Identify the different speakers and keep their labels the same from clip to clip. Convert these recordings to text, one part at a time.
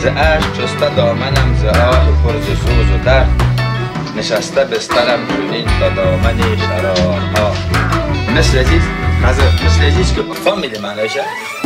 Speaker 1: ز اشک شسته دامنم ز آه پر ز سوز و درد. نشسته بسترم چونین تا دامن شرارها. مثل عزیز حضر مثل عزیز که فامیل منشه من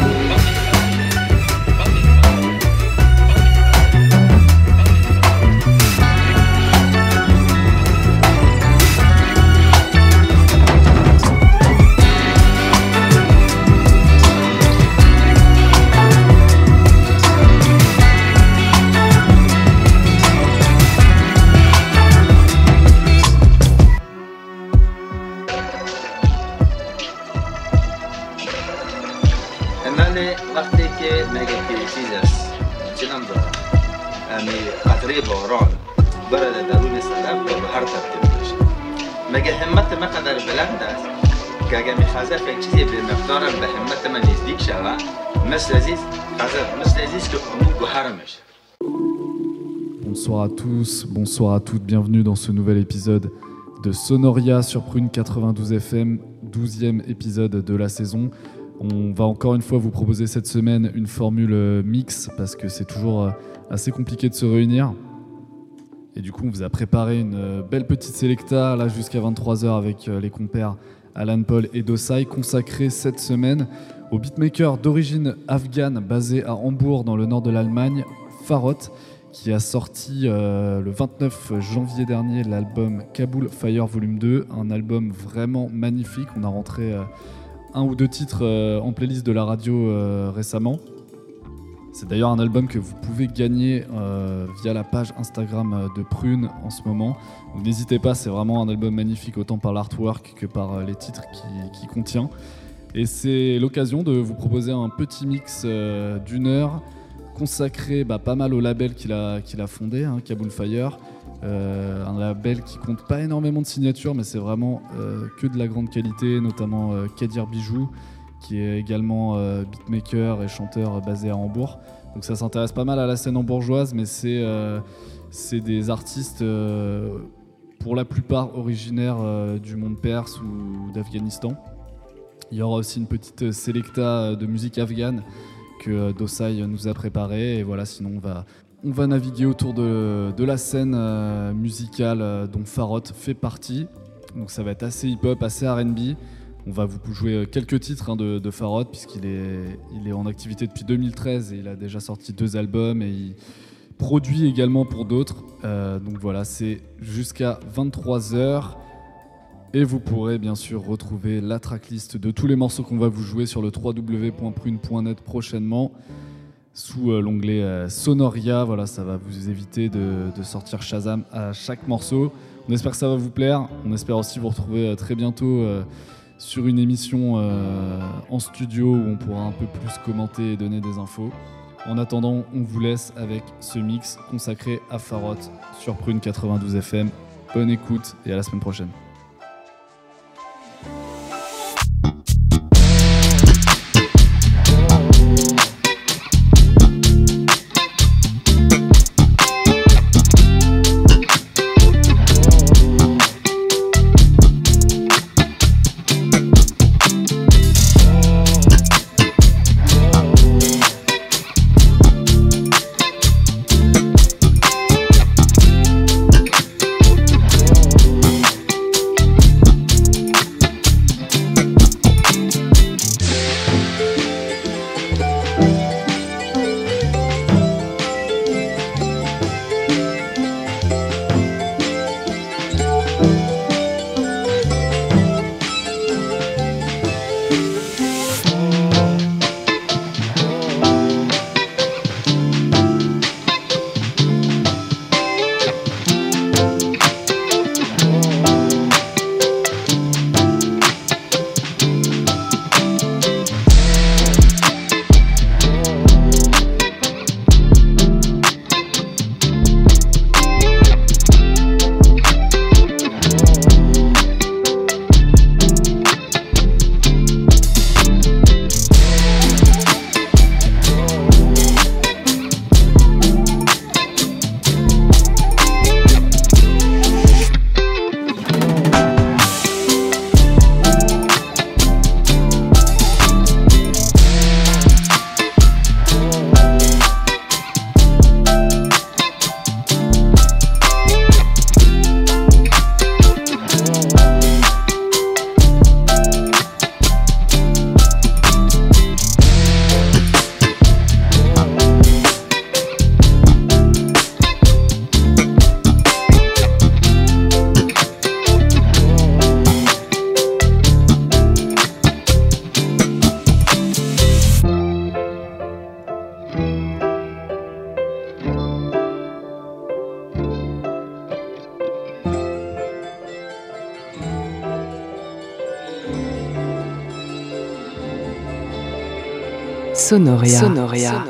Speaker 1: مگه همت من قدر بلند است که اگه میخوازه یک چیزی به مقدارم به همت من نزدیک شود مثل عزیز خزر مثل عزیز که امون گوهر میشه
Speaker 2: Bonsoir à tous, bonsoir à toutes, bienvenue dans ce nouvel épisode de Sonoria sur Prune 92 FM, 12e épisode de la saison. On va encore une fois vous proposer cette semaine une formule euh, mix parce que c'est toujours euh, assez compliqué de se réunir. Et du coup, on vous a préparé une euh, belle petite sélecta là jusqu'à 23h avec euh, les compères Alan Paul et Dosai consacrée cette semaine au beatmaker d'origine afghane basé à Hambourg dans le nord de l'Allemagne, Farot qui a sorti euh, le 29 janvier dernier l'album Kaboul Fire Volume 2, un album vraiment magnifique. On a rentré un ou deux titres en playlist de la radio récemment. C'est d'ailleurs un album que vous pouvez gagner euh, via la page Instagram euh, de Prune en ce moment. N'hésitez pas, c'est vraiment un album magnifique autant par l'artwork que par euh, les titres qu'il qui contient. Et c'est l'occasion de vous proposer un petit mix d'une heure consacré bah, pas mal au label qu'il a, fondé, hein, Fire. Un label qui compte pas énormément de signatures, mais c'est vraiment que de la grande qualité, notamment Kadir Bijou, qui est également euh, beatmaker et chanteur basé à Hambourg. Donc ça s'intéresse pas mal à la scène hambourgeoise, mais c'est euh, des artistes euh, pour la plupart originaires du monde perse ou d'Afghanistan. Il y aura aussi une petite sélecta de musique afghane que Dosai nous a préparé. Et voilà, sinon on va, on va naviguer autour de, de la scène musicale dont Farot fait partie. Donc ça va être assez hip-hop, assez RB. On va vous jouer euh, quelques titres hein, de, Farod puisqu'il est, en activité depuis 2013 et il a déjà sorti deux albums et il produit également pour d'autres. Euh, donc voilà, c'est jusqu'à 23h. Et vous pourrez bien sûr retrouver la tracklist de tous les morceaux qu'on va vous jouer sur le www.prune.net prochainement sous euh, l'onglet Sonoria. Voilà, ça va vous éviter de, sortir Shazam à chaque morceau. On espère que ça va vous plaire. On espère aussi vous retrouver très bientôt sur une émission euh, en studio où on pourra un peu plus commenter et donner des infos. En attendant, on vous laisse avec ce mix consacré à Farot sur Prune 92 FM. Bonne écoute et à la semaine prochaine.
Speaker 3: Sonoria.
Speaker 4: Sonoria.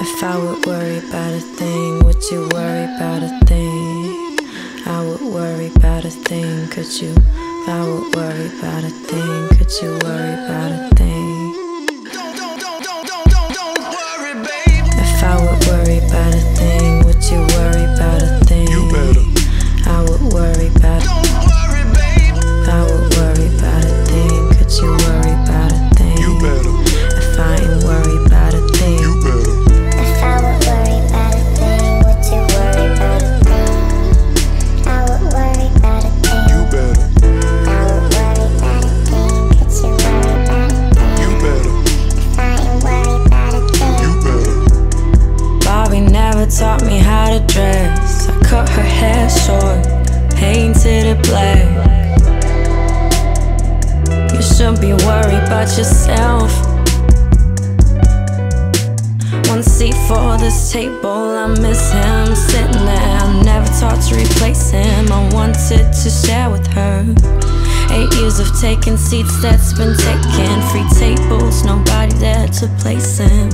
Speaker 5: If I would worry about a thing, would you worry about a thing? I would worry about a thing, could you? If I would worry about a thing, could you worry about a thing? About yourself. One seat for this table, I miss him sitting there. I never thought to replace him. I wanted to share with her. Eight years of taking seats that's been taken. Free tables, nobody there to place him.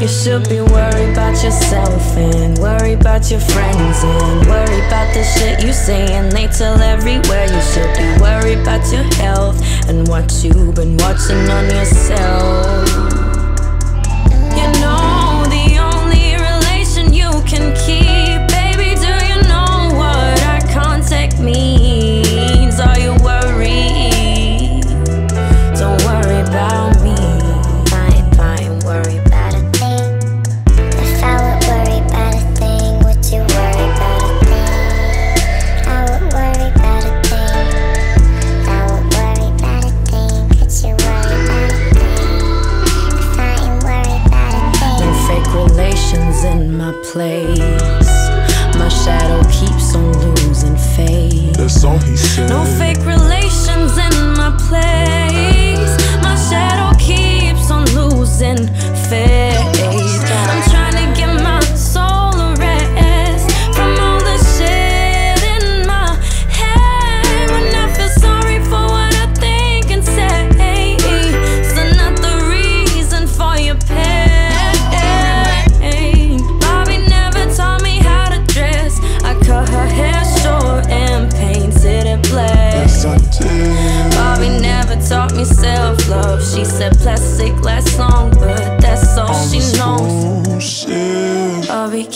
Speaker 5: You should be worried about yourself and worry about your friends and worry about the shit you say and they tell everywhere. You should be worried about your health and what you've been watching on yourself.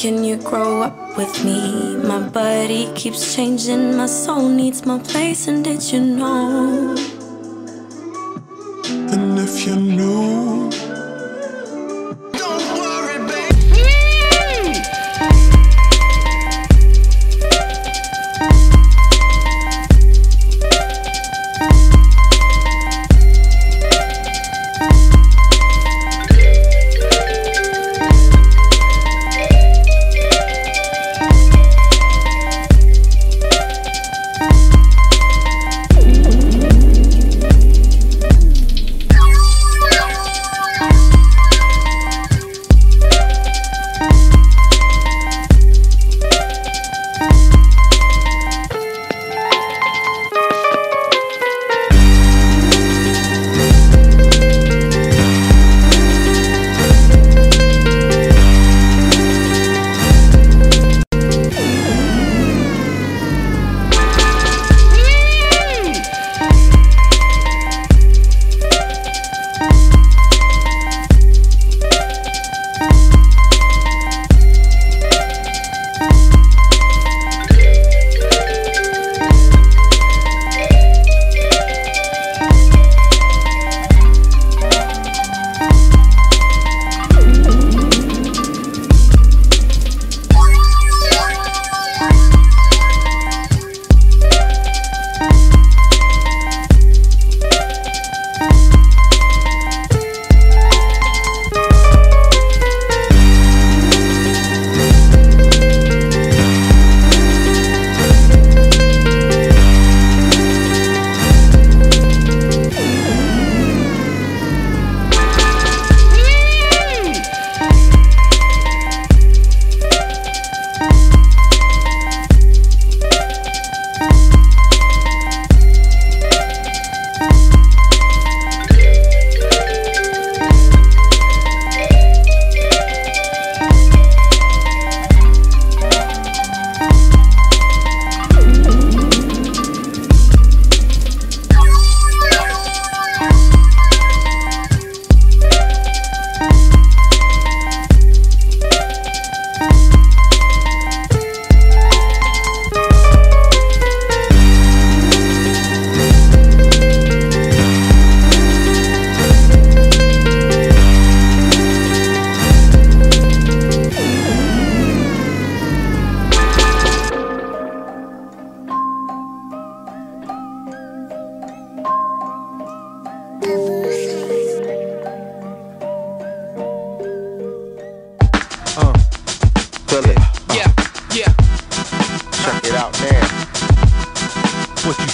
Speaker 5: Can you grow up with me? My body keeps changing, my soul needs my place, and
Speaker 4: did
Speaker 5: you know?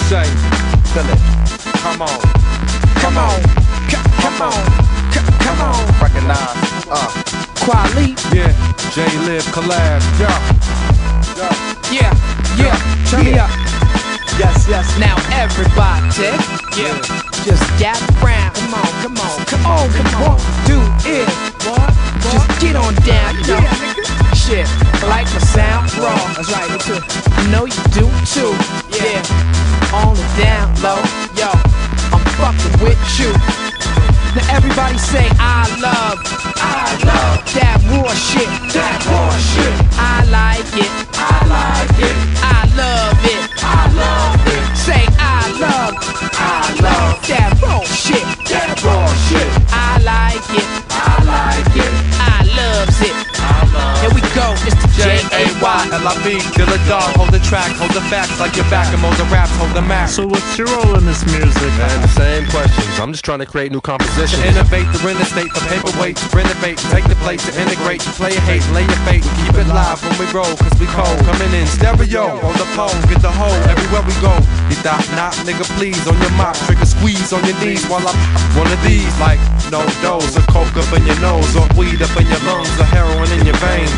Speaker 5: say, feel it. Come on, come, come on, come on,
Speaker 4: come on. Recognize, uh.
Speaker 6: Kweli.
Speaker 7: Yeah, J Live collab. Yeah,
Speaker 6: yeah, yeah. Turn yeah. me up. Yes, yes. Now everybody, yeah, just gap round. Come on, come on, come on, come on. Do it. What? what? Just get on down, yo. Yeah, Shit, like the sound raw. That's right, me too. I know you do too. Yeah. yeah on the down low, yo, I'm fucking with you. Now everybody say I love, I love that raw shit, that raw shit. I like it, I like it. I love it, I love it. A Y.
Speaker 7: J-A-Y-L-I-B, Dilla Dog, hold the track, hold the facts like your back, and the raps, hold the map.
Speaker 8: So what's your role in this music?
Speaker 9: Man, the same questions. I'm just trying to create new
Speaker 7: To
Speaker 9: compositions.
Speaker 7: innovate, the renovate, the paperweight, to renovate, take the place, to integrate, to play a hate, lay your fate, keep it live when we roll, cause we cold, coming in stereo, on the pole, get the hole, everywhere we go, you thought not, nigga please, on your mop, trigger squeeze on your knees, while I'm one of these, like, no dose, or coke up in your nose, or weed up in your lungs, or heroin in your veins,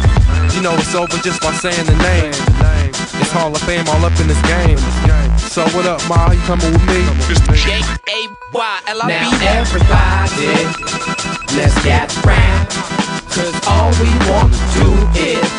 Speaker 7: you know it's over just by saying the name, it's Hall of Fame all up in this game, so what up, Ma, you coming with me?
Speaker 6: J A Y L I B. Now everybody, let's get round. Cause all we want to do is,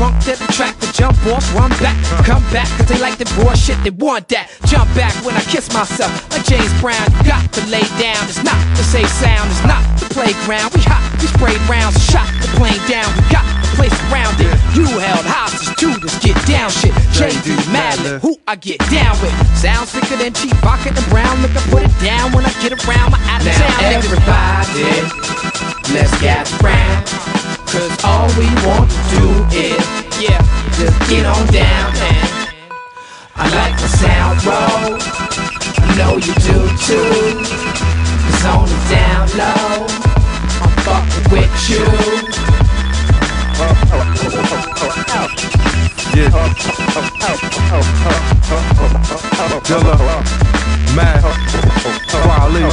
Speaker 6: of the to track The jump off, run back, come back Cause they like the raw shit, they want that. Jump back when I kiss myself. Like James Brown, you got to lay down. It's not the safe sound, it's not the playground. We hot, we sprayed rounds, shot the plane down. We got the place surrounded. You held hostage to this get down. Shit JD Madlib, who I get down with? Sound sicker than cheap vodka and brown. Look, I put it down when I get around my out of town. Everybody, let's get round Cause all we want to do is, yeah, just get on down and I like my sound roll. I know you do too. It's on the down low I'm fucking with you
Speaker 7: Dilla, Matt, Wally.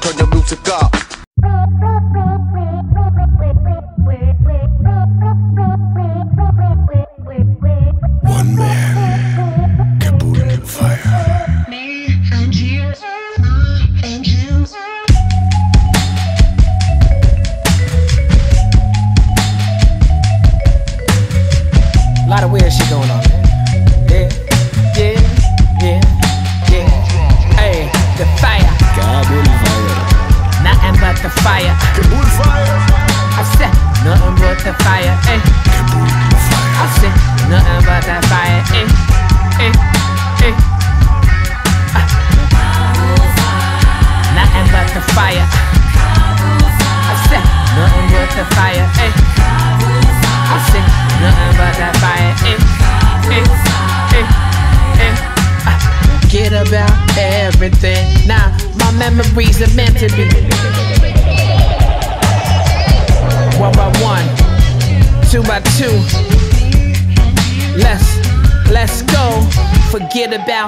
Speaker 9: Turn your music up.
Speaker 4: One man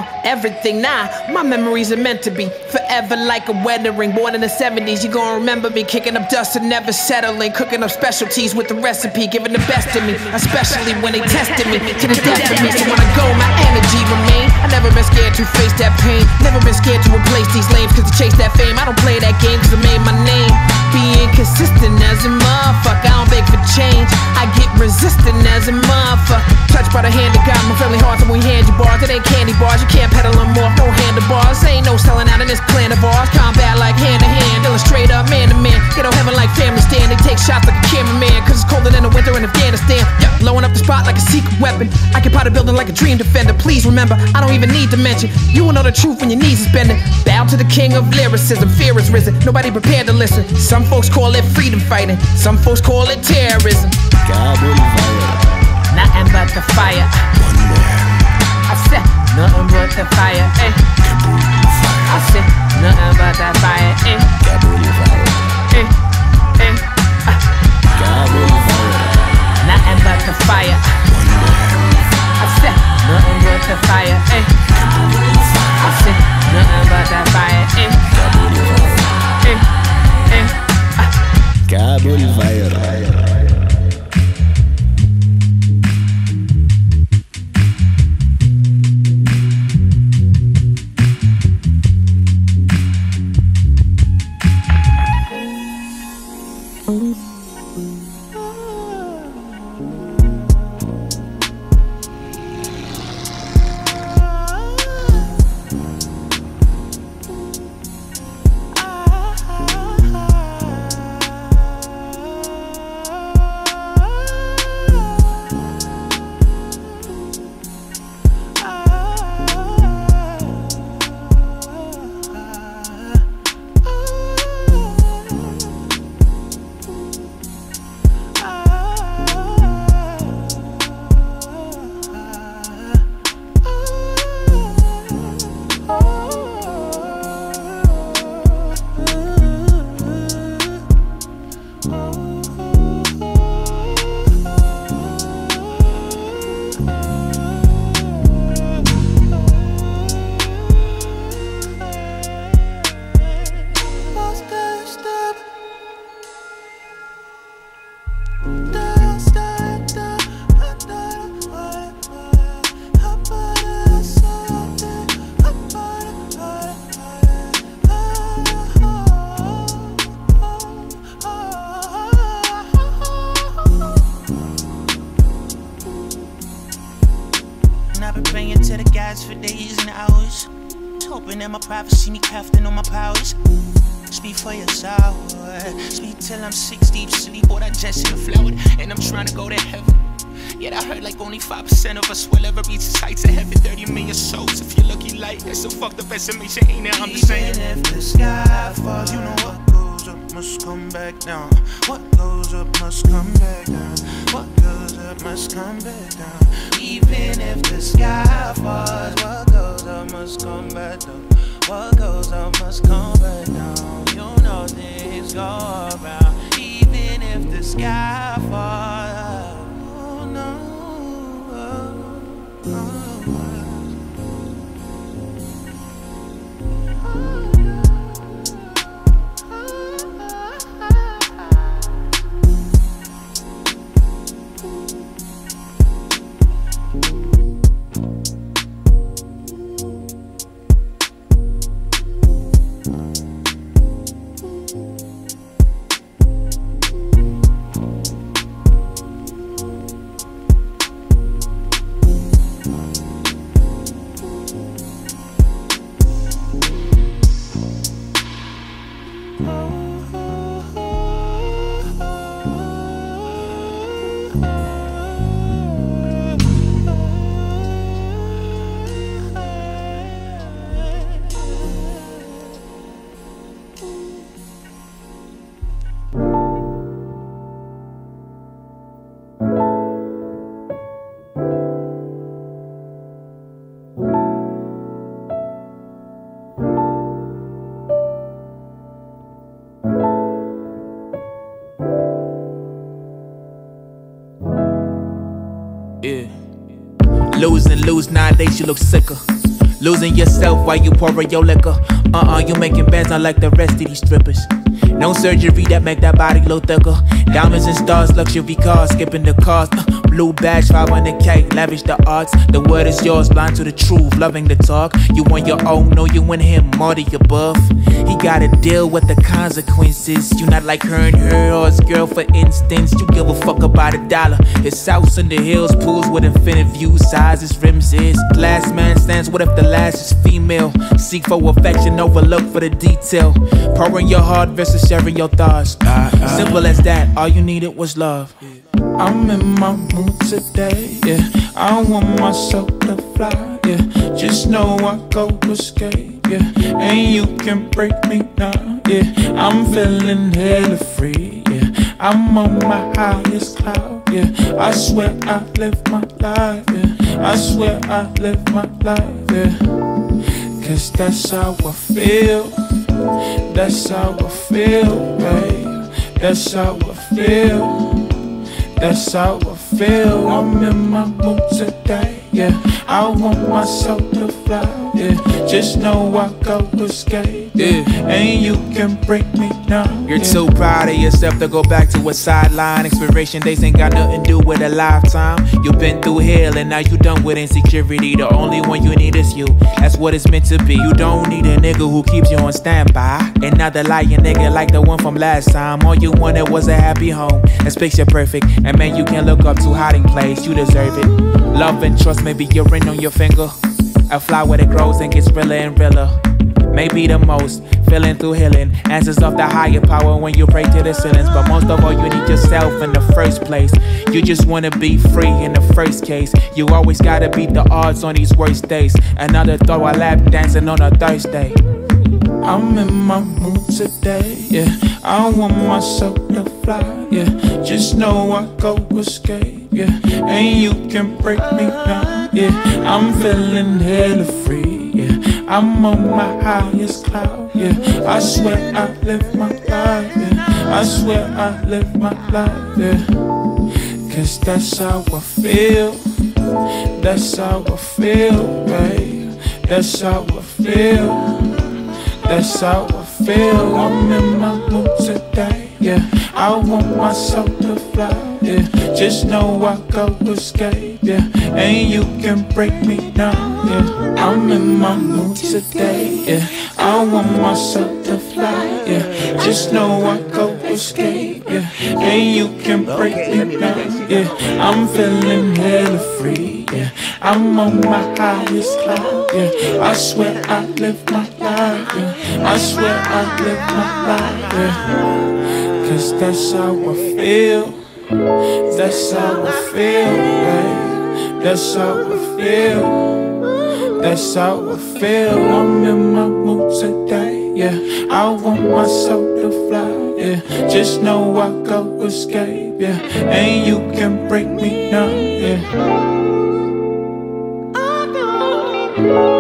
Speaker 6: about everything. Nah, my memories are meant to be forever like a wedding ring. Born in the 70s, you gon' remember me kicking up dust and never settling. Cooking up specialties with the recipe, giving the best of me. Especially when they tested me to the death of me. So when I go, my energy remain. I never been scared to face that pain. Never been scared to replace these lames. Cause to chase that fame, I don't play that game cause I made my name. Being consistent as a motherfucker, I don't beg for change. I get resistant as a motherfucker. Touched by the hand of God, my friendly heart, when we hand you bars. It ain't candy bars, you can't pedal them off, no handlebars. Ain't no selling out in this clan of ours. Combat like hand to hand, straight up man to man. Get on heaven like family stand, they take shots like a cameraman. Cause it's colder than the winter in Afghanistan. Yeah, blowing up the spot like a secret weapon. I can pot a building like a dream defender. Please remember, I don't even need to mention. You will know the truth when your knees is bending. Bow to the king of lyricism, fear is risen. Nobody prepared to listen. Some folks call it freedom fighting, some folks call it terrorism. Nothing but the
Speaker 10: fire. I said nothing but the fire. Eh. I said nothing but the fire. Eh. Eh. Eh. Ah. Nothing but the fire. I said nothing but the fire. Eh. I said nothing but the fire. Eh. Eh. Eh.
Speaker 11: Kabul Fire.
Speaker 12: So me. The
Speaker 10: nowadays, you look sicker. Losing yourself while you pouring your liquor. Uh uh, you making bands not like the rest of these strippers. No surgery that make that body look thicker. Diamonds and stars, luxury cars, skipping the cost. Uh, blue badge, 500k, lavish the arts. The word is yours, blind to the truth, loving the talk. You want your own, no, you want him, more the above. He gotta deal with the consequences. You not like her and her or his girl, for instance. You give a fuck about a dollar. His house in the hills, pools with infinite views, sizes, rims is. Glass man stands, what if the last is female? Seek for affection, overlook for the detail. Pouring your heart versus sharing your thoughts. Uh-huh. Simple as that, all you needed was love. I'm in my mood today, yeah. I want myself to fly, yeah. Just know I go escape, yeah. And you can break me now, yeah. I'm feeling hella free, yeah.
Speaker 13: I'm on my highest cloud, yeah. I swear I live my life, yeah. I swear I live my life, yeah. Cause that's how I feel. That's how I feel, babe. That's how I feel. That's how I feel. I'm in my mood today, yeah. I want myself to fly, yeah. Just know I go escape, yeah. And you can break me down.
Speaker 10: You're
Speaker 13: yeah.
Speaker 10: too proud of yourself to go back to a sideline. Expiration days ain't got nothing to do with a lifetime. You've been through hell and now you done with insecurity. The only one you need is you. That's what it's meant to be. You don't need a nigga who keeps you on standby. And not the lying nigga like the one from last time. All you wanted was a happy home. That's picture perfect. And man, you can look up to hiding place. You deserve it. Love and trust, maybe ring on your finger. A flower that grows and gets realer and realer. Maybe the most, feeling through healing. Answers of the higher power when you pray to the ceilings. But most of all, you need yourself in the first place. You just wanna be free in the first case. You always gotta beat the odds on these worst days. Another throw a lap dancing on a Thursday.
Speaker 13: I'm in my mood today, yeah. I want myself to fly, yeah. Just know I go escape, yeah. And you can break me down, yeah. I'm feeling hella free, yeah. I'm on my highest cloud, yeah. I swear I live my life, yeah. I swear I live my life, yeah. Cause that's how I feel, that's how I feel, babe. That's how I feel. That's how I feel. I'm in my today. Yeah, I want myself to fly. Yeah, just know I go escape. Yeah, and you can break me down. Yeah, I'm in my mood today. Yeah, I want myself to fly. Yeah, just know I go escape. Yeah, and you can break me down. Yeah, I'm feeling hella free. Yeah, I'm on my highest cloud. Yeah, I swear I live my life. Yeah, I swear I live my life. Yeah, cause that's how I feel. That's how I feel, babe. That's how I feel. That's how I feel. I'm in my mood today. Yeah, I want myself to fly. Yeah, just know I go escape. Yeah, and you can break me down. Yeah.
Speaker 10: Oh,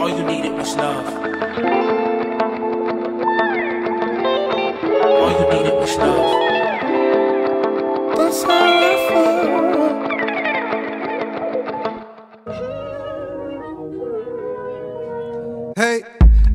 Speaker 10: all you needed was love. Uh-huh.
Speaker 13: That's how I feel.
Speaker 14: Hey,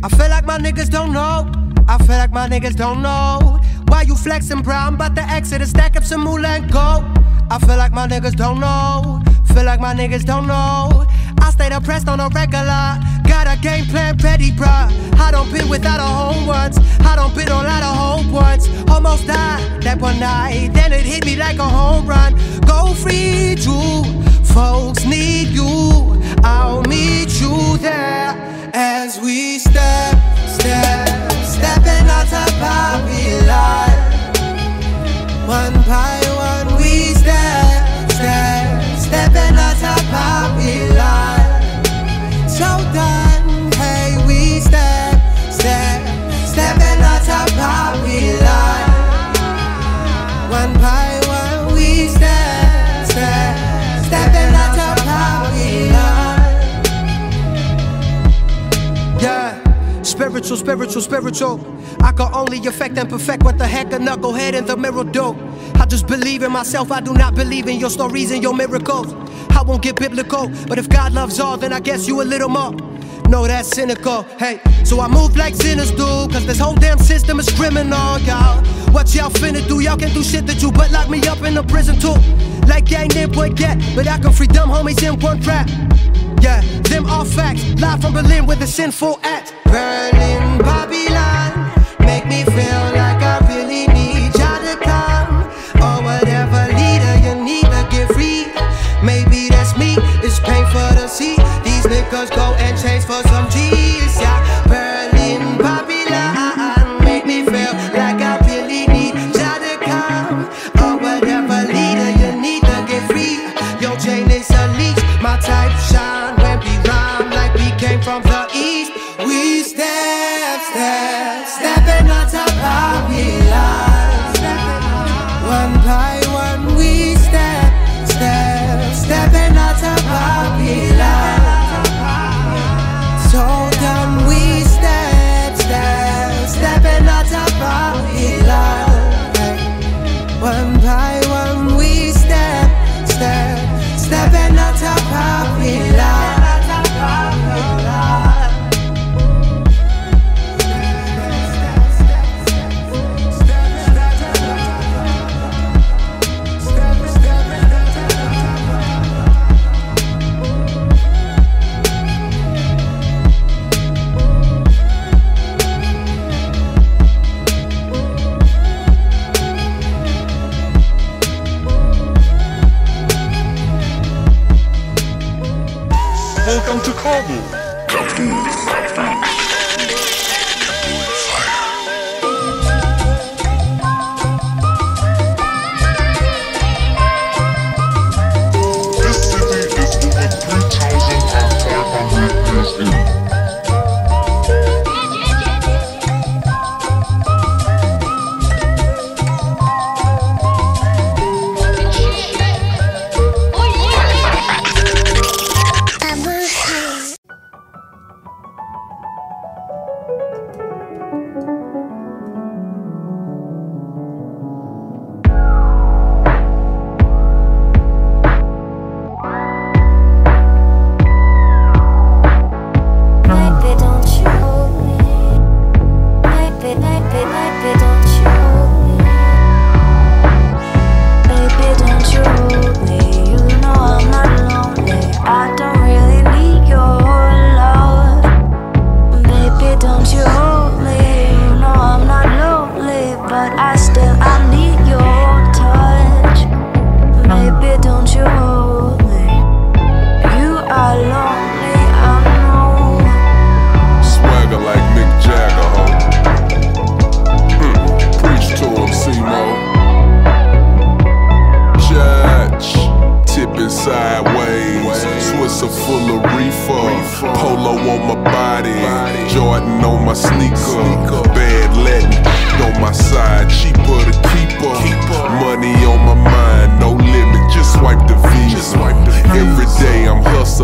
Speaker 14: I feel like my niggas don't know. I feel like my niggas don't know. Why you flexing, bro? I'm about to exit and stack up some moolah and go. I feel like my niggas don't know. Feel like my niggas don't know. I stay depressed on a regular. Got a game plan ready, bruh. I don't been without a home once. I don't been on lot of hope once. Almost died that one night. Then it hit me like a home run. Go free, you. Folks need you. I'll meet you there as we step, step, stepping out of Babylon. One by One by one we stepping out. Yeah, spiritual, spiritual, spiritual. I can only affect and perfect what the heck a knucklehead in the mirror do. I just believe in myself, I do not believe in your stories and your miracles. I won't get biblical, but if God loves all, then I guess you a little more. No, that's cynical. Hey, so I move like sinners do, cause this whole damn system is criminal, y'all. What y'all finna do? Y'all can do shit that you but lock me up in a prison too. Like gang didn't put get, but I can free dumb homies in one trap. Yeah, them all facts. Live from Berlin with a sinful act. Berlin, Babylon, make me feel like I really need y'all to come. Or whatever leader you need to get free. Maybe that's me, it's painful to see. These niggas go and change for some G's.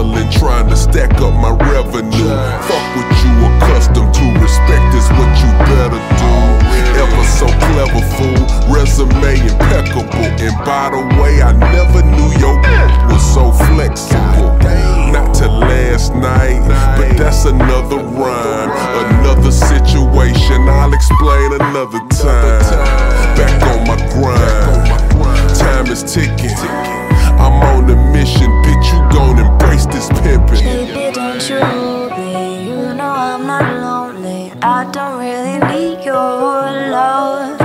Speaker 4: Hustling, trying to stack up my revenue. Fuck what you accustomed to. Respect is what you better do. Ever so clever, fool. Resume impeccable. And by the way, I never knew your was so flexible. Not to last night, but that's another rhyme. Another situation I'll explain another time. Back on my grind. Time is ticking. I'm on a mission, bitch. You gon'
Speaker 15: Baby, don't you hold me. You know I'm not lonely. I don't really need your love.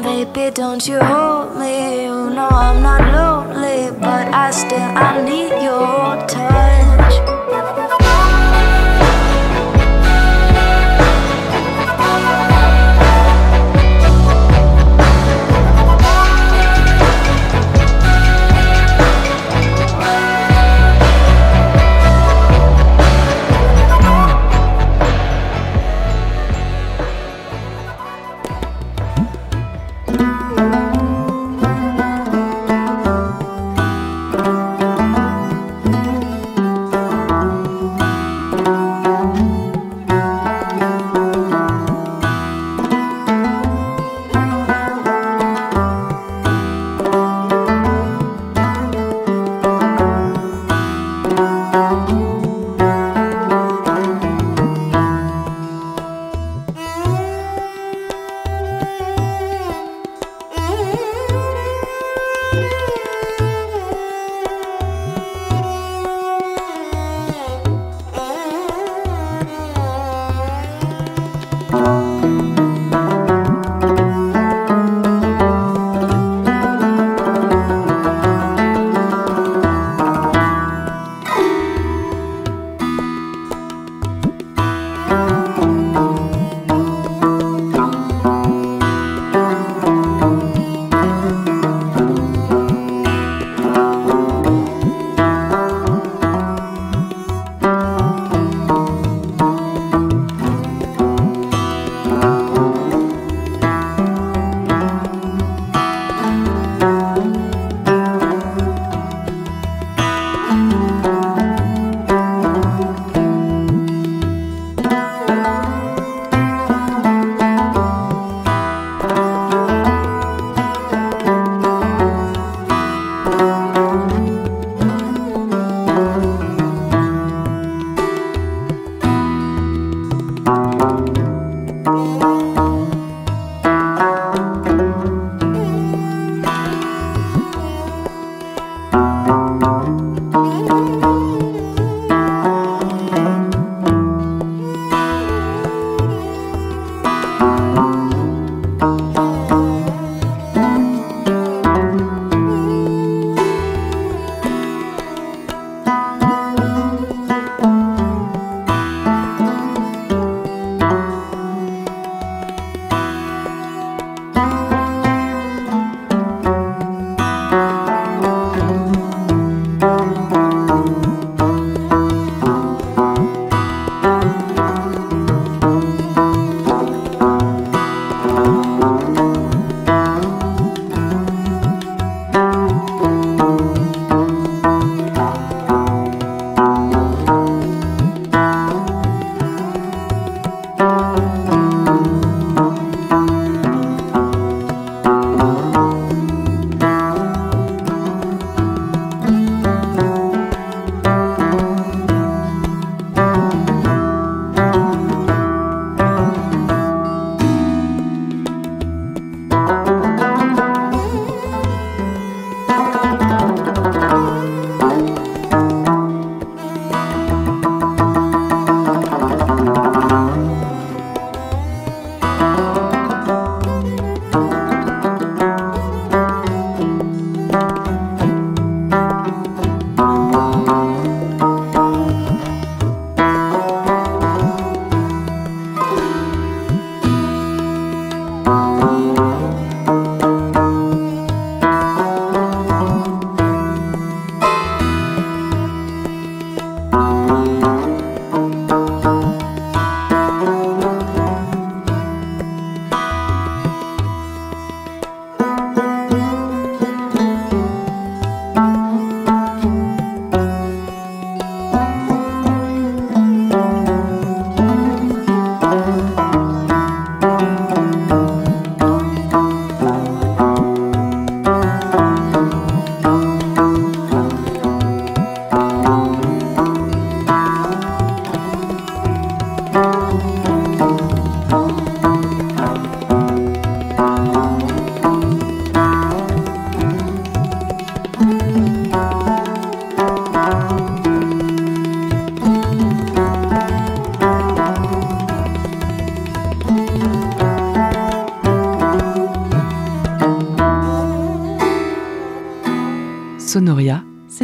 Speaker 15: Baby, don't you hold me. You know I'm not lonely, but I still I need your touch.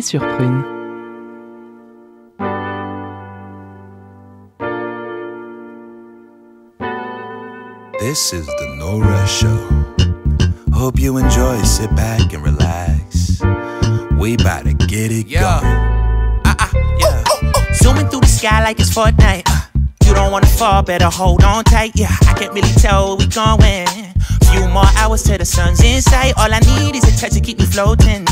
Speaker 3: Sur Prune.
Speaker 16: This is the Nora Show. Hope you enjoy, sit back and relax. We about to get it
Speaker 12: Yeah.
Speaker 16: going.
Speaker 12: Uh-uh, yeah. Zooming through the sky like it's Fortnite. Uh, you don't wanna fall, better hold on tight. Yeah, I can't really tell where we going. Few more hours till the sun's in sight. All I need is a touch to keep me floating.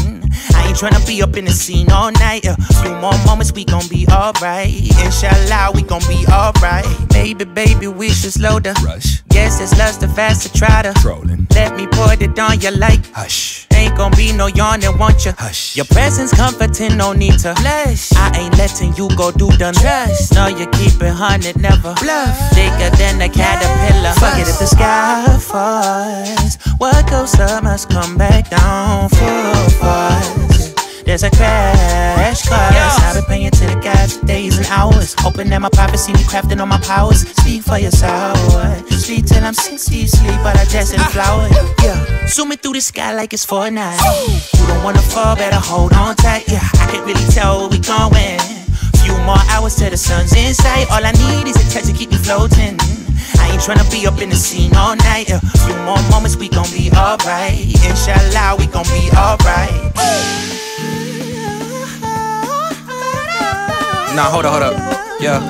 Speaker 12: Ain't tryna be up in the scene all night. A few more moments, we gon' be alright. Inshallah, we gon' be alright. Baby, baby, we should slow the rush. Yes, it's lust the faster try to
Speaker 16: Trolling.
Speaker 12: Let me put it on you like
Speaker 16: hush.
Speaker 12: Ain't gon' be no yawning, want you hush. Your presence comforting, no need to blush. I ain't letting you go do the trust. No, you keep it hundred, never bluff. Thicker than a caterpillar. Fuck it if the sky falls. What goes up must come back down full force. There's a crash course. I've been praying to the gods for days and hours. Hoping that my prophecy me crafting on my powers. Speak for yourself. Sleep till I'm 60 sleep, but I dress in ah. flower. Yeah. Zooming through the sky like it's Fortnite. You don't wanna fall, better hold on tight. Yeah, I can't really tell where we going. Few more hours till the sun's in sight. All I need is a touch to keep me floating. I ain't tryna be up in the scene all night. A few more moments, we gon' be alright. Inshallah, we gon' be alright.
Speaker 10: Nah, hold up, hold up. Yeah.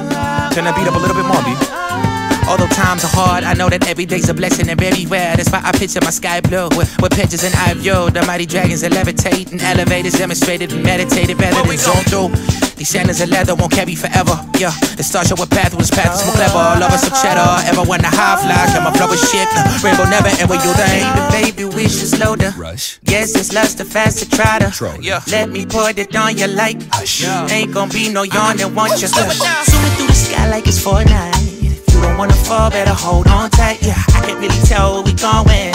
Speaker 10: Turn that beat up a little bit more, B. Although times are hard, I know that every day's a blessing and very rare. That's why I picture my sky blue with, with pictures and I view the mighty dragons that levitate and elevators demonstrated and meditated better than zone through. These sandals of leather won't carry forever. Yeah, the stars show a path was path is more clever. Love us some cheddar. Ever want to high fly? Can my flow is shit? Rainbow never end with you think.
Speaker 12: Baby, baby, we should slow the rush. Yes, it's lust the faster try to. Yeah. Let me put it on you like hush. Ain't gon' be no yawning, want you Zooming through the sky like it's Fortnite. If you don't wanna fall, better hold on tight. Yeah, I can't really tell where we going.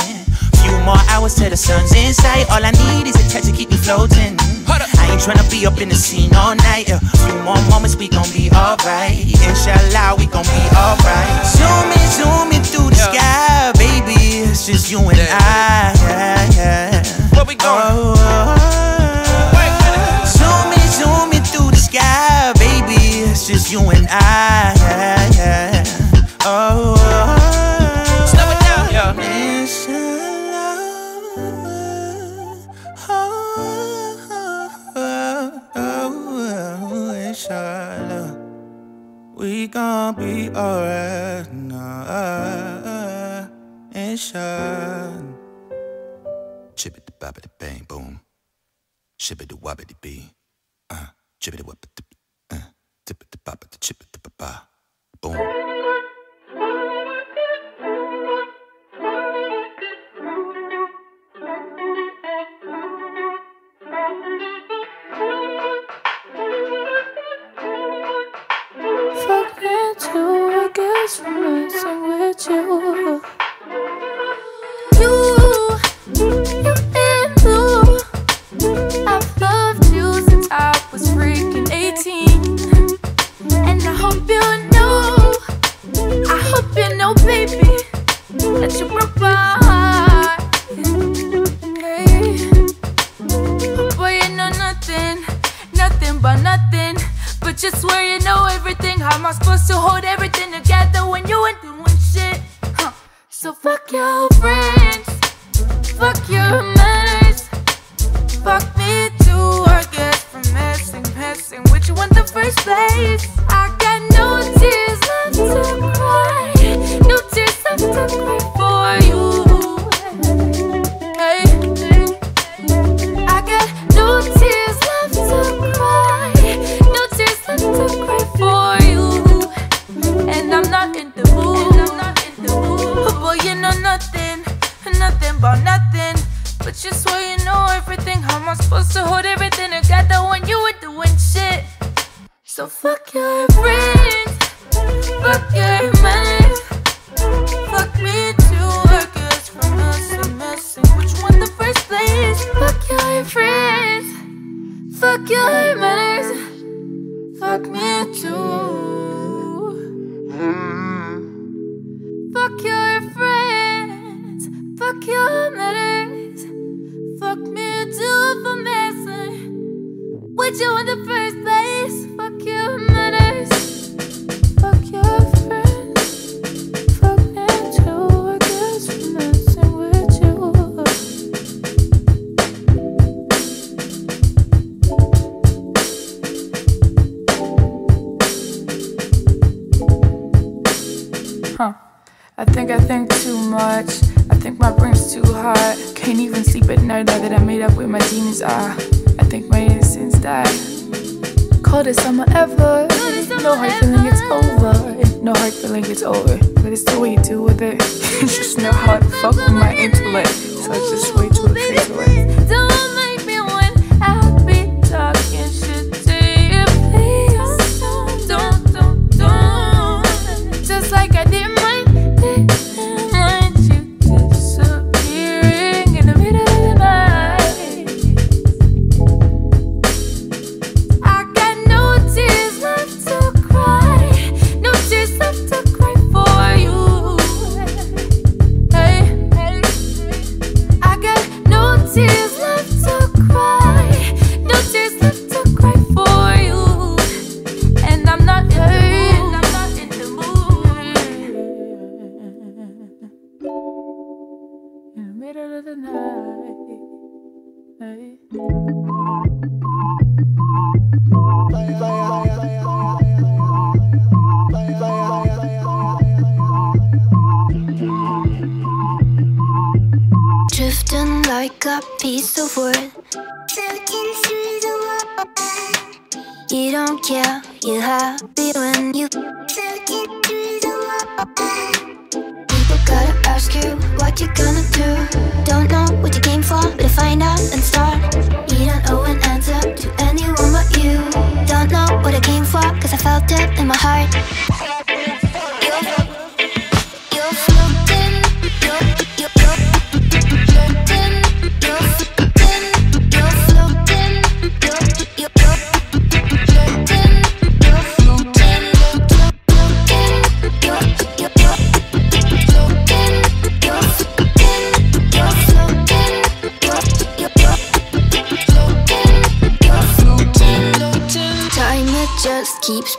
Speaker 12: Few more hours till the sun's in sight. All I need is a touch to keep me floating. I ain't tryna be up in the scene all night. A few more moments, we gon' be alright. Inshallah, we gon' be alright. Zooming, zooming oh, oh, oh. through the sky, baby. It's just you and I. Yeah, yeah. Where we going? Zooming, zooming through the sky, baby. It's just you and I.
Speaker 16: Shibbity wobbity bee. Uh, chibbity wobbity uh, tippity bobbity chippity ba ba. Boom.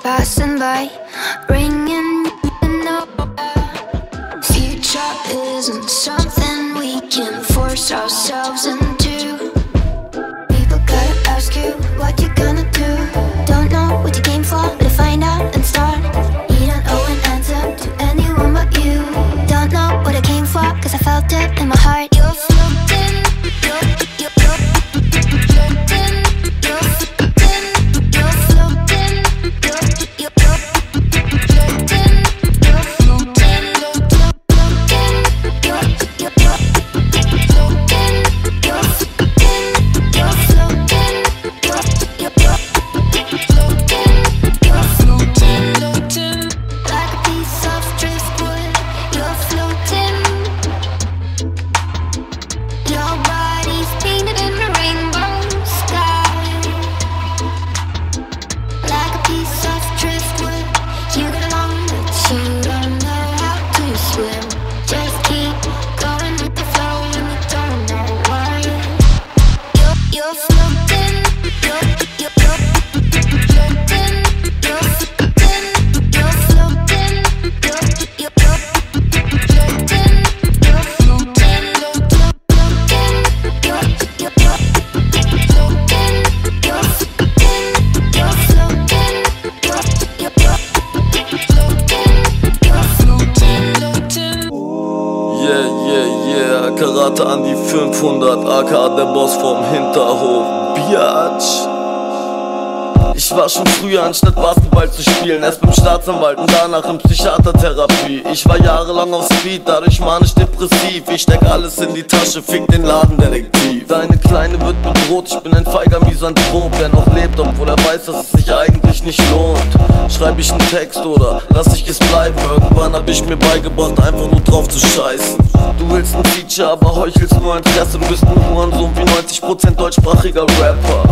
Speaker 15: passing by, ringing the know. Future isn't something we can force ourselves into. People gotta ask you what you're gonna do.
Speaker 17: Vom Hinterhof, Biatch. Ich war schon früher anstatt Basketball zu spielen, erst beim Staatsanwalt und danach in Psychiatertherapie. Ich war jahrelang auf Speed, dadurch manisch depressiv. Ich steck alles in die Tasche, fick den Ladendetektiv. Deine Kleine wird bedroht, ich bin ein feiger Misanthrop, der noch lebt, obwohl er weiß, dass es sich eigentlich nicht lohnt. Schreib ich einen Text oder lass ich es bleiben? Irgendwann hab ich mir beigebracht, einfach nur drauf zu scheißen. Du willst ein Feature, aber heuchelst nur Interesse. Du bist ein Hurensohn wie 90% deutschsprachiger Rapper.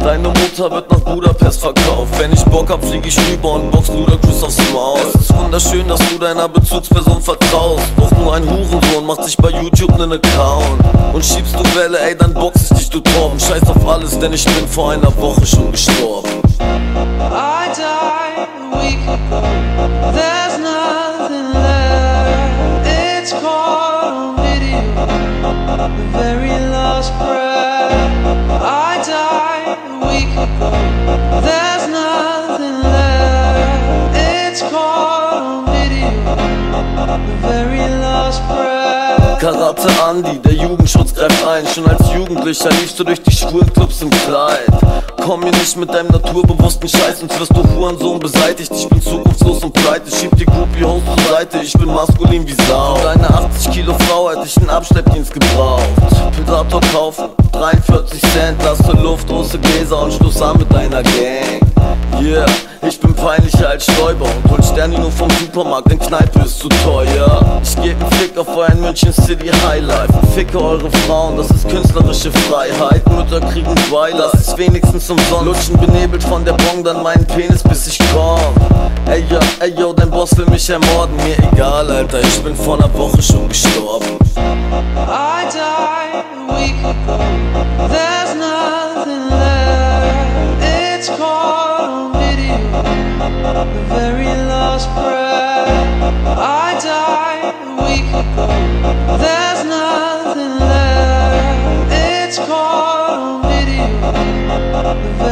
Speaker 17: Deine Mutter wird nach Budapest verkauft. Wenn ich Bock hab, flieg ich rüber und box Ludacris aufs Maul. Es ist wunderschön, dass du deiner Bezugsperson vertraust. Doch nur ein Hurensohn macht sich bei YouTube nen Account. Und schiebst du Welle, ey, dann box ich dich, du Torben. Scheiß auf alles, denn ich bin vor einer Woche schon gestorben.
Speaker 18: I died a week ago. There's nothing left. It's caught on video. The very last breath. I died a week ago. There's nothing left. It's caught on video. The very last breath.
Speaker 17: Karate Andi, der Jugendschutz greift ein. Schon als Jugendlicher liefst du durch die schwulen Clubs im Kleid. Komm mir nicht mit deinem naturbewussten Scheiß, sonst wirst du Hurensohn beseitigt. Ich bin zukunftslos und pleite, schieb die Groupie hoch zur Seite. Ich bin maskulin wie Sau. Für deine 80 Kilo Frau hätte ich einen Abschleppdienst gebraucht. Predator kaufen, 43 Cent, lass zur Luft, große Gläser und Schluss an mit deiner Gang. Yeah, ich bin peinlicher als Stäuber und hol Sterni nur vom Supermarkt, denn Kneipe ist zu teuer. Ich geb einen Fick auf euren München City Highlife ficke eure Frauen, das ist künstlerische Freiheit. Mütter kriegen zwei, lass es wenigstens umsonst. Lutschen benebelt von der Bong, dann meinen Penis bis ich komm. Ey yo, ey yo, dein Boss will mich ermorden, mir egal, Alter, ich bin vor einer Woche schon gestorben.
Speaker 18: I week ago. There's nothing left. It's on video. The very last breath. The